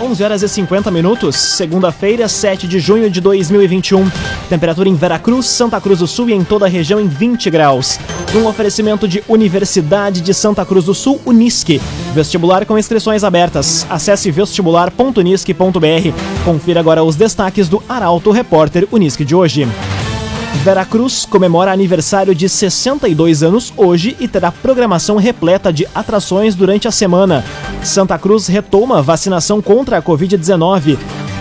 11 horas e 50 minutos, segunda-feira, 7 de junho de 2021. Temperatura em Veracruz, Santa Cruz do Sul e em toda a região em 20 graus. Um oferecimento de Universidade de Santa Cruz do Sul, Unisque. Vestibular com inscrições abertas. Acesse vestibular.unisque.br. Confira agora os destaques do Arauto Repórter Unisque de hoje. Veracruz comemora aniversário de 62 anos hoje e terá programação repleta de atrações durante a semana. Santa Cruz retoma vacinação contra a Covid-19.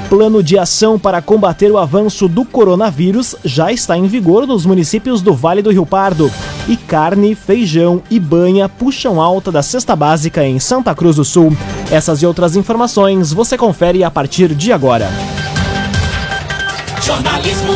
Plano de ação para combater o avanço do coronavírus já está em vigor nos municípios do Vale do Rio Pardo. E carne, feijão e banha puxam alta da cesta básica em Santa Cruz do Sul. Essas e outras informações você confere a partir de agora. Jornalismo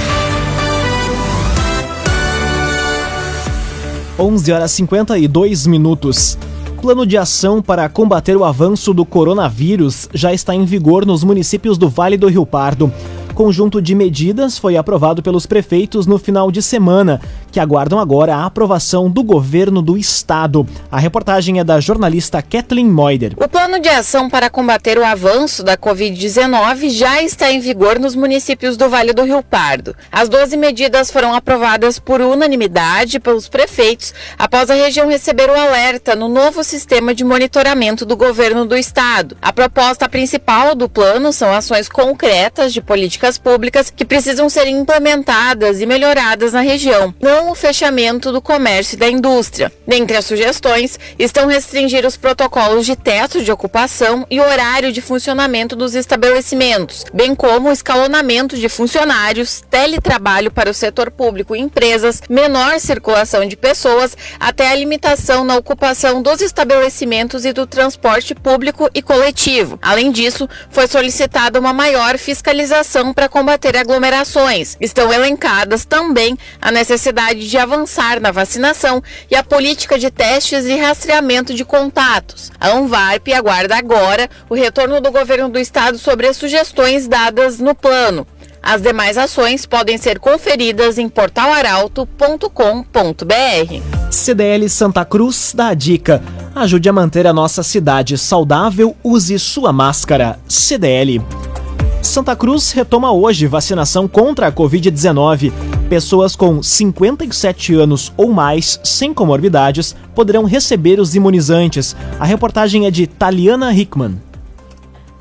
11 horas 52 minutos. Plano de ação para combater o avanço do coronavírus já está em vigor nos municípios do Vale do Rio Pardo. Conjunto de medidas foi aprovado pelos prefeitos no final de semana que aguardam agora a aprovação do governo do estado. A reportagem é da jornalista Kathleen Moider. O plano de ação para combater o avanço da Covid-19 já está em vigor nos municípios do Vale do Rio Pardo. As 12 medidas foram aprovadas por unanimidade pelos prefeitos após a região receber o alerta no novo sistema de monitoramento do governo do estado. A proposta principal do plano são ações concretas de políticas públicas que precisam ser implementadas e melhoradas na região. Não com o fechamento do comércio e da indústria. Dentre as sugestões estão restringir os protocolos de teto de ocupação e horário de funcionamento dos estabelecimentos, bem como o escalonamento de funcionários, teletrabalho para o setor público e empresas, menor circulação de pessoas, até a limitação na ocupação dos estabelecimentos e do transporte público e coletivo. Além disso, foi solicitada uma maior fiscalização para combater aglomerações. Estão elencadas também a necessidade necessidade de avançar na vacinação e a política de testes e rastreamento de contatos. A Anvarp aguarda agora o retorno do governo do estado sobre as sugestões dadas no plano. As demais ações podem ser conferidas em portalaralto.com.br. CDL Santa Cruz dá a dica. Ajude a manter a nossa cidade saudável, use sua máscara. CDL. Santa Cruz retoma hoje vacinação contra a Covid-19. Pessoas com 57 anos ou mais, sem comorbidades, poderão receber os imunizantes. A reportagem é de Taliana Hickman.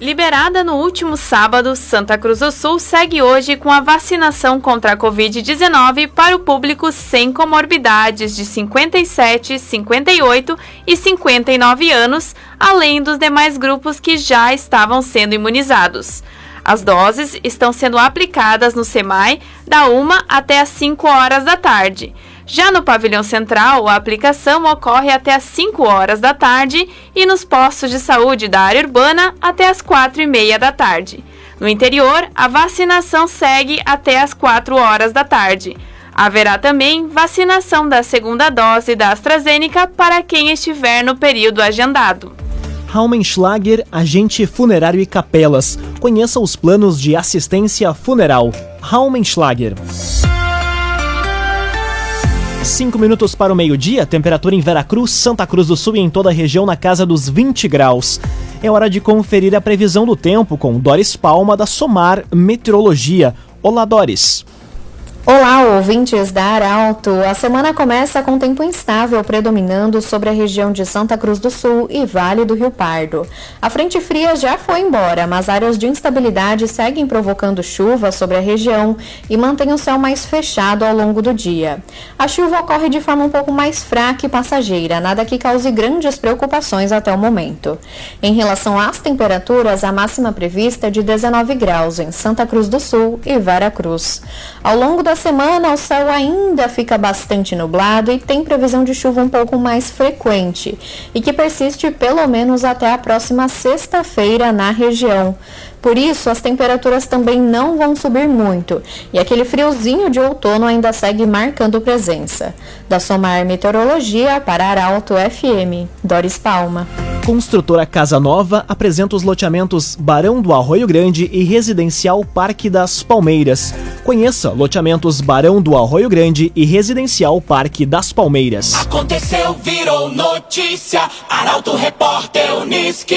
Liberada no último sábado, Santa Cruz do Sul segue hoje com a vacinação contra a Covid-19 para o público sem comorbidades de 57, 58 e 59 anos, além dos demais grupos que já estavam sendo imunizados. As doses estão sendo aplicadas no SEMAI da 1 até as 5 horas da tarde. Já no pavilhão central, a aplicação ocorre até as 5 horas da tarde e nos postos de saúde da área urbana até as 4 e meia da tarde. No interior, a vacinação segue até as 4 horas da tarde. Haverá também vacinação da segunda dose da AstraZeneca para quem estiver no período agendado. Raumenschlager, agente funerário e capelas. Conheça os planos de assistência funeral. Raumenschlager. Cinco minutos para o meio-dia, temperatura em Veracruz, Santa Cruz do Sul e em toda a região na casa dos 20 graus. É hora de conferir a previsão do tempo com Doris Palma da Somar Meteorologia. Olá, Doris. Olá, ouvintes da Arauto. A semana começa com tempo instável predominando sobre a região de Santa Cruz do Sul e Vale do Rio Pardo. A frente fria já foi embora, mas áreas de instabilidade seguem provocando chuva sobre a região e mantém o céu mais fechado ao longo do dia. A chuva ocorre de forma um pouco mais fraca e passageira, nada que cause grandes preocupações até o momento. Em relação às temperaturas, a máxima prevista é de 19 graus em Santa Cruz do Sul e Veracruz. Ao longo da da semana, o céu ainda fica bastante nublado e tem previsão de chuva um pouco mais frequente e que persiste pelo menos até a próxima sexta-feira na região. Por isso, as temperaturas também não vão subir muito e aquele friozinho de outono ainda segue marcando presença. Da Somar Meteorologia para Arauto FM, Doris Palma. Construtora Casa Nova apresenta os loteamentos Barão do Arroio Grande e Residencial Parque das Palmeiras. Conheça loteamentos Barão do Arroio Grande e Residencial Parque das Palmeiras. Aconteceu, virou notícia. Arauto Repórter Uniski.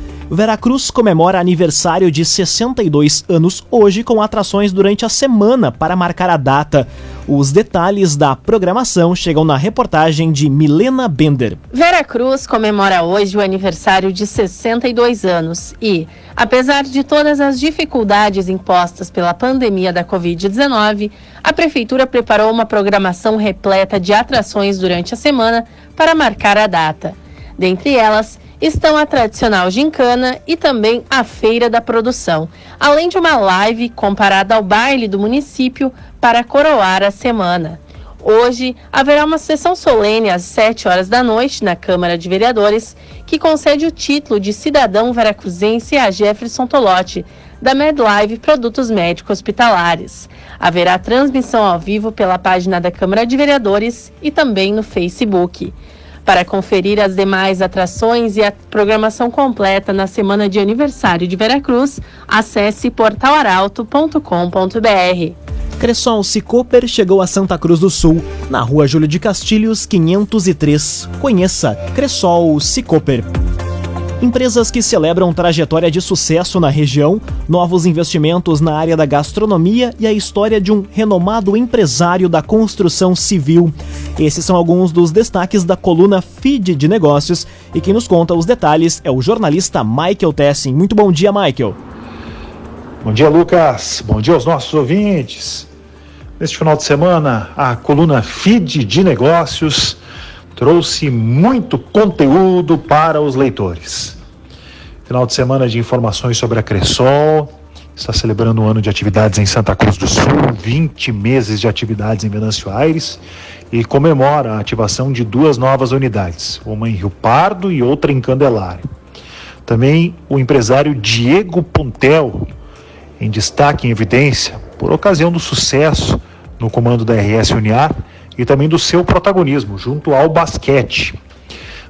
Veracruz comemora aniversário de 62 anos hoje com atrações durante a semana para marcar a data. Os detalhes da programação chegam na reportagem de Milena Bender. Veracruz comemora hoje o aniversário de 62 anos e, apesar de todas as dificuldades impostas pela pandemia da Covid-19, a Prefeitura preparou uma programação repleta de atrações durante a semana para marcar a data. Dentre elas, estão a tradicional gincana e também a Feira da Produção, além de uma live comparada ao baile do município para coroar a semana. Hoje haverá uma sessão solene às 7 horas da noite na Câmara de Vereadores, que concede o título de cidadão veracruzense a Jefferson Tolotti, da MedLive Produtos Médicos Hospitalares. Haverá transmissão ao vivo pela página da Câmara de Vereadores e também no Facebook. Para conferir as demais atrações e a programação completa na semana de aniversário de Veracruz, acesse portalaralto.com.br. Cressol Cicoper chegou a Santa Cruz do Sul, na rua Júlio de Castilhos, 503. Conheça Cressol Cicoper. Empresas que celebram trajetória de sucesso na região, novos investimentos na área da gastronomia e a história de um renomado empresário da construção civil. Esses são alguns dos destaques da coluna Feed de Negócios e quem nos conta os detalhes é o jornalista Michael Tessin. Muito bom dia, Michael. Bom dia, Lucas. Bom dia aos nossos ouvintes. Neste final de semana, a coluna Feed de Negócios trouxe muito conteúdo para os leitores. Final de semana de informações sobre a Cressol, está celebrando um ano de atividades em Santa Cruz do Sul, 20 meses de atividades em Venâncio Aires e comemora a ativação de duas novas unidades, uma em Rio Pardo e outra em Candelária. Também o empresário Diego Pontel, em destaque em evidência, por ocasião do sucesso no comando da RS Uniar e também do seu protagonismo junto ao basquete.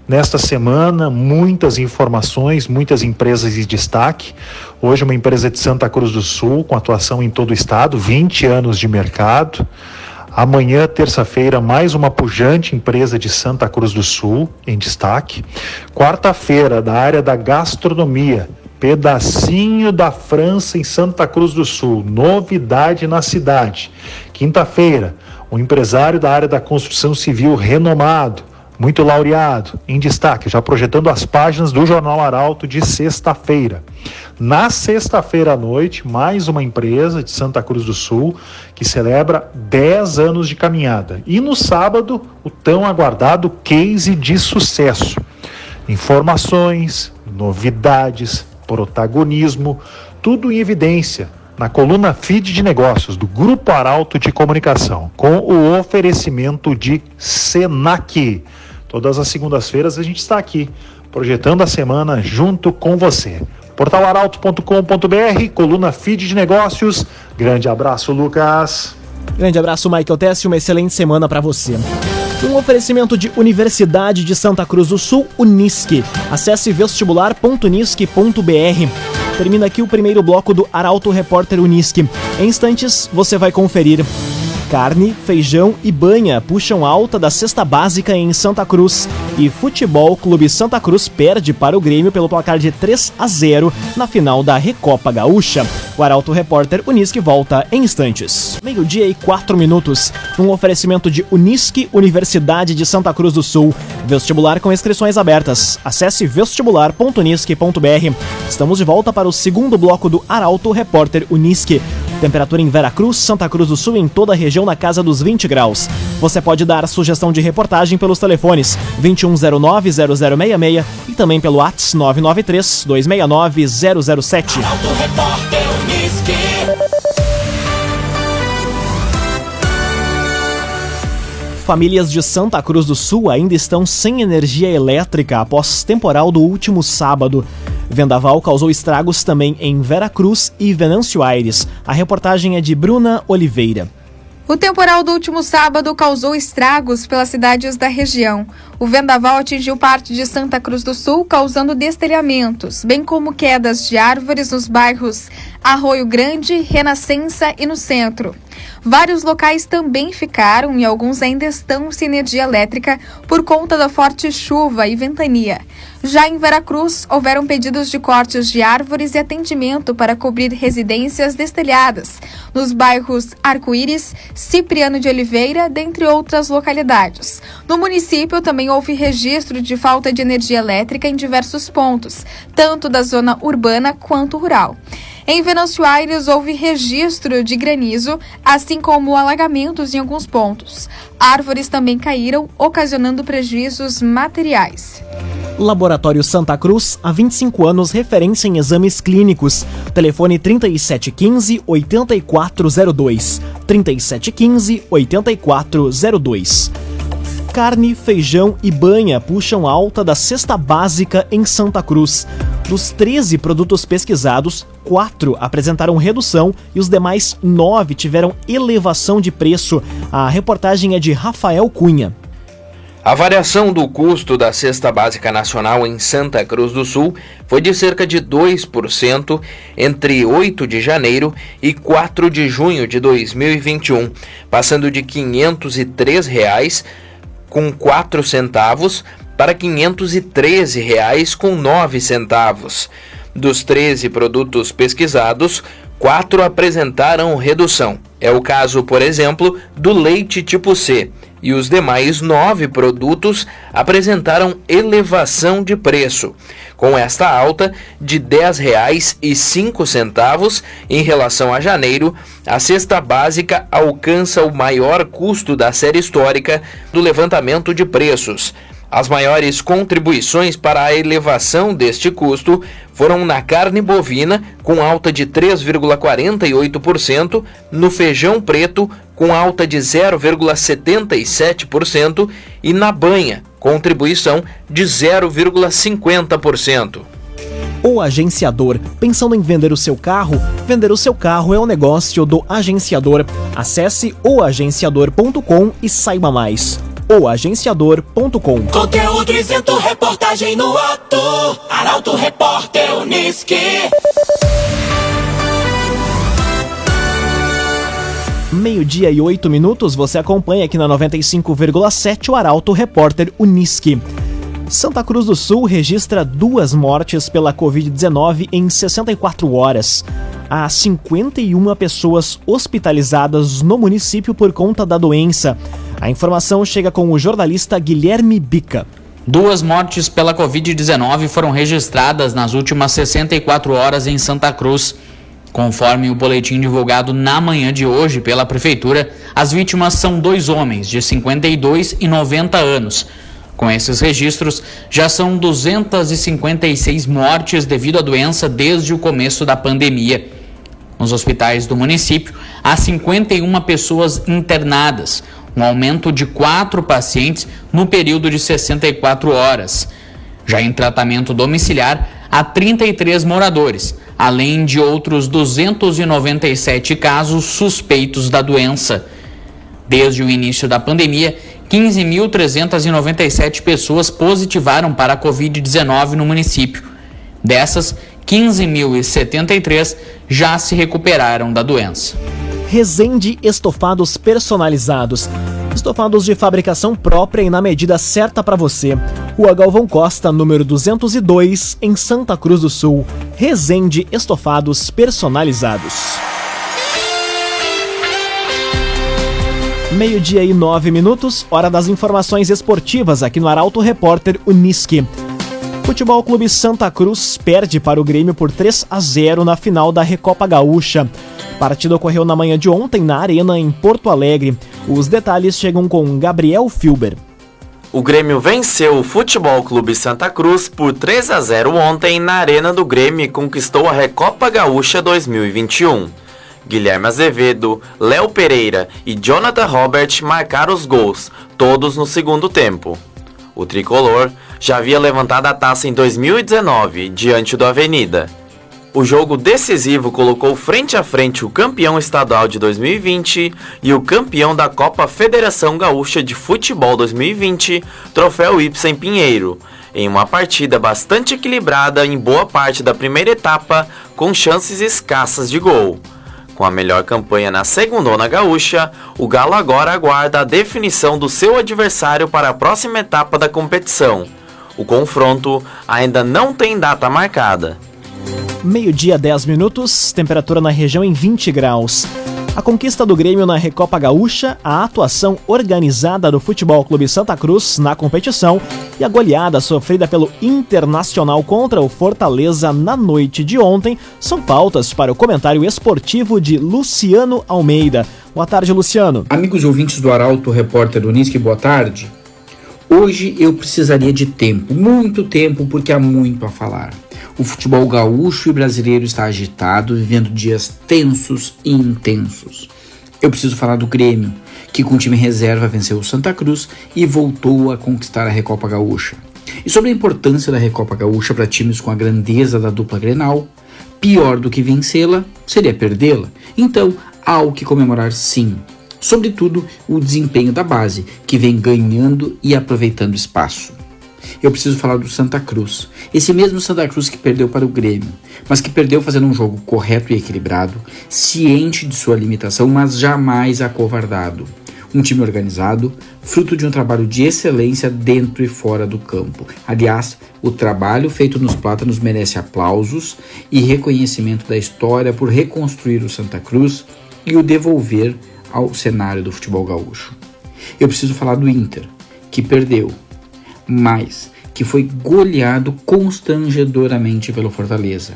Nesta semana, muitas informações, muitas empresas de destaque. Hoje, uma empresa de Santa Cruz do Sul, com atuação em todo o estado, 20 anos de mercado. Amanhã, terça-feira, mais uma pujante empresa de Santa Cruz do Sul em destaque. Quarta-feira, da área da gastronomia, pedacinho da França em Santa Cruz do Sul, novidade na cidade. Quinta-feira, um empresário da área da construção civil renomado, muito laureado, em destaque, já projetando as páginas do Jornal Arauto de sexta-feira. Na sexta-feira à noite, mais uma empresa de Santa Cruz do Sul que celebra 10 anos de caminhada. E no sábado, o tão aguardado case de sucesso. Informações, novidades, protagonismo, tudo em evidência na coluna Feed de Negócios do Grupo Arauto de Comunicação, com o oferecimento de Senac. Todas as segundas-feiras a gente está aqui, projetando a semana junto com você. Portalaralto.com.br, coluna Feed de Negócios. Grande abraço, Lucas. Grande abraço, Michael Tess, uma excelente semana para você. Um oferecimento de Universidade de Santa Cruz do Sul, Unisque. Acesse vestibular.unisque.br. Termina aqui o primeiro bloco do Arauto Repórter Unisque. Em instantes, você vai conferir. Carne, feijão e banha puxam alta da cesta básica em Santa Cruz. E Futebol Clube Santa Cruz perde para o Grêmio pelo placar de 3 a 0 na final da Recopa Gaúcha. O Arauto Repórter Unisque volta em instantes. Meio-dia e quatro minutos. Um oferecimento de Unisque, Universidade de Santa Cruz do Sul. Vestibular com inscrições abertas. Acesse vestibular.unisque.br. Estamos de volta para o segundo bloco do Arauto Repórter Unisque. Temperatura em Veracruz, Santa Cruz do Sul e em toda a região na casa dos 20 graus. Você pode dar sugestão de reportagem pelos telefones 2109-0066 e também pelo ATS 993-269-007. Famílias de Santa Cruz do Sul ainda estão sem energia elétrica após temporal do último sábado. Vendaval causou estragos também em Vera Cruz e Venâncio Aires. A reportagem é de Bruna Oliveira. O temporal do último sábado causou estragos pelas cidades da região. O vendaval atingiu parte de Santa Cruz do Sul, causando destelhamentos, bem como quedas de árvores nos bairros Arroio Grande, Renascença e no centro. Vários locais também ficaram e alguns ainda estão sem energia elétrica por conta da forte chuva e ventania. Já em Veracruz, houveram pedidos de cortes de árvores e atendimento para cobrir residências destelhadas, nos bairros Arco-Íris, Cipriano de Oliveira, dentre outras localidades. No município também houve registro de falta de energia elétrica em diversos pontos, tanto da zona urbana quanto rural. Em Venâncio Aires houve registro de granizo, assim como alagamentos em alguns pontos. Árvores também caíram, ocasionando prejuízos materiais. Laboratório Santa Cruz, há 25 anos, referência em exames clínicos. Telefone 3715 8402. 3715 8402. Carne, feijão e banha puxam alta da cesta básica em Santa Cruz. Dos 13 produtos pesquisados, 4 apresentaram redução e os demais 9 tiveram elevação de preço. A reportagem é de Rafael Cunha. A variação do custo da cesta básica nacional em Santa Cruz do Sul foi de cerca de 2% entre 8 de janeiro e 4 de junho de 2021, passando de 503 reais com 4 centavos para 513 reais com 9 centavos. Dos 13 produtos pesquisados, quatro apresentaram redução. É o caso, por exemplo, do leite tipo C, e os demais nove produtos apresentaram elevação de preço, com esta alta de R$ 10,05 em relação a janeiro. A cesta básica alcança o maior custo da série histórica do levantamento de preços. As maiores contribuições para a elevação deste custo foram na carne bovina, com alta de 3,48%, no feijão preto, com alta de 0,77%, e na banha, contribuição de 0,50%. O agenciador. Pensando em vender o seu carro? Vender o seu carro é o negócio do agenciador. Acesse oagenciador.com e saiba mais oagenciador.com. Conteúdo isento, reportagem no ato. Arauto Repórter Uniski. Meio-dia e oito minutos, você acompanha aqui na 95,7 o Arauto Repórter Uniski. Santa Cruz do Sul registra duas mortes pela Covid-19 em 64 horas. Há 51 pessoas hospitalizadas no município por conta da doença. A informação chega com o jornalista Guilherme Bica. Duas mortes pela Covid-19 foram registradas nas últimas 64 horas em Santa Cruz. Conforme o boletim divulgado na manhã de hoje pela Prefeitura, as vítimas são dois homens de 52 e 90 anos. Com esses registros, já são 256 mortes devido à doença desde o começo da pandemia. Nos hospitais do município, há 51 pessoas internadas, um aumento de quatro pacientes no período de 64 horas. Já em tratamento domiciliar, há 33 moradores, além de outros 297 casos suspeitos da doença. Desde o início da pandemia, 15.397 pessoas positivaram para a Covid-19 no município. Dessas, 15.073 já se recuperaram da doença. Resende Estofados Personalizados. Estofados de fabricação própria e na medida certa para você. Rua Galvão Costa, número 202, em Santa Cruz do Sul. Resende Estofados Personalizados. Meio-dia e nove minutos, hora das informações esportivas aqui no Arauto Repórter Uniski. Futebol Clube Santa Cruz perde para o Grêmio por 3 a 0 na final da Recopa Gaúcha. Partida ocorreu na manhã de ontem na Arena, em Porto Alegre. Os detalhes chegam com Gabriel Filber. O Grêmio venceu o Futebol Clube Santa Cruz por 3 a 0 ontem na Arena do Grêmio e conquistou a Recopa Gaúcha 2021. Guilherme Azevedo, Léo Pereira e Jonathan Robert marcaram os gols, todos no segundo tempo. O tricolor já havia levantado a taça em 2019, diante do Avenida. O jogo decisivo colocou frente a frente o campeão estadual de 2020 e o campeão da Copa Federação Gaúcha de Futebol 2020, Troféu Ibsen Pinheiro, em uma partida bastante equilibrada em boa parte da primeira etapa, com chances escassas de gol. Com a melhor campanha na segundona gaúcha, o Galo agora aguarda a definição do seu adversário para a próxima etapa da competição. O confronto ainda não tem data marcada. Meio-dia, 10 minutos, temperatura na região em 20 graus. A conquista do Grêmio na Recopa Gaúcha, a atuação organizada do Futebol Clube Santa Cruz na competição e a goleada sofrida pelo Internacional contra o Fortaleza na noite de ontem são pautas para o comentário esportivo de Luciano Almeida. Boa tarde, Luciano. Amigos ouvintes do Arauto, repórter Unisque, boa tarde. Hoje eu precisaria de tempo, muito tempo, porque há muito a falar. O futebol gaúcho e brasileiro está agitado, vivendo dias tensos e intensos. Eu preciso falar do Grêmio, que com time reserva venceu o Santa Cruz e voltou a conquistar a Recopa Gaúcha. E sobre a importância da Recopa Gaúcha para times com a grandeza da dupla Grenal, pior do que vencê-la seria perdê-la. Então, há o que comemorar sim. Sobretudo o desempenho da base, que vem ganhando e aproveitando espaço eu preciso falar do Santa Cruz. Esse mesmo Santa Cruz que perdeu para o Grêmio, mas que perdeu fazendo um jogo correto e equilibrado, ciente de sua limitação, mas jamais acovardado. Um time organizado, fruto de um trabalho de excelência dentro e fora do campo. Aliás, o trabalho feito nos Plátanos merece aplausos e reconhecimento da história por reconstruir o Santa Cruz e o devolver ao cenário do futebol gaúcho. Eu preciso falar do Inter, que perdeu, mas que foi goleado constrangedoramente pelo Fortaleza,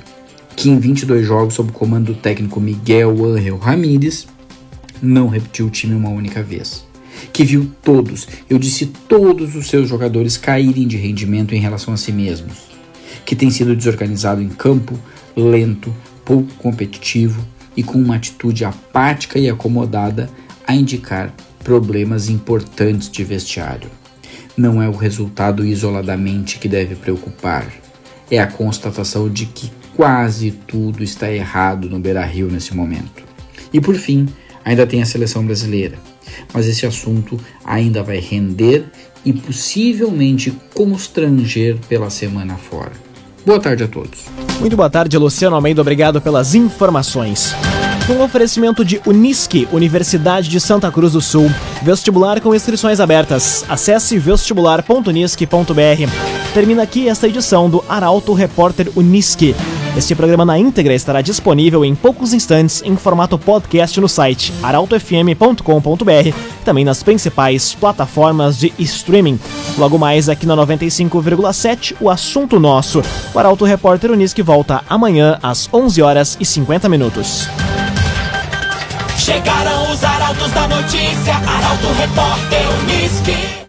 que em 22 jogos sob o comando do técnico Miguel Angel Ramírez não repetiu o time uma única vez. Que viu todos, eu disse todos os seus jogadores caírem de rendimento em relação a si mesmos. Que tem sido desorganizado em campo, lento, pouco competitivo e com uma atitude apática e acomodada a indicar problemas importantes de vestiário não é o resultado isoladamente que deve preocupar, é a constatação de que quase tudo está errado no Beira Rio nesse momento. E por fim, ainda tem a seleção brasileira, mas esse assunto ainda vai render e possivelmente constranger pela semana fora. Boa tarde a todos. Muito boa tarde, Luciano Almeida. Obrigado pelas informações. Um oferecimento de Unisque, Universidade de Santa Cruz do Sul. Vestibular com inscrições abertas. Acesse vestibular.unisque.br. Termina aqui esta edição do Arauto Repórter Unisque. Este programa na íntegra estará disponível em poucos instantes em formato podcast no site arautofm.com.br, também nas principais plataformas de streaming. Logo mais aqui na 95,7, o assunto nosso. O Arauto Repórter Unisque volta amanhã às 11 horas e 50 minutos. Chegaram os arautos da notícia, Arauto Repórter Unisque.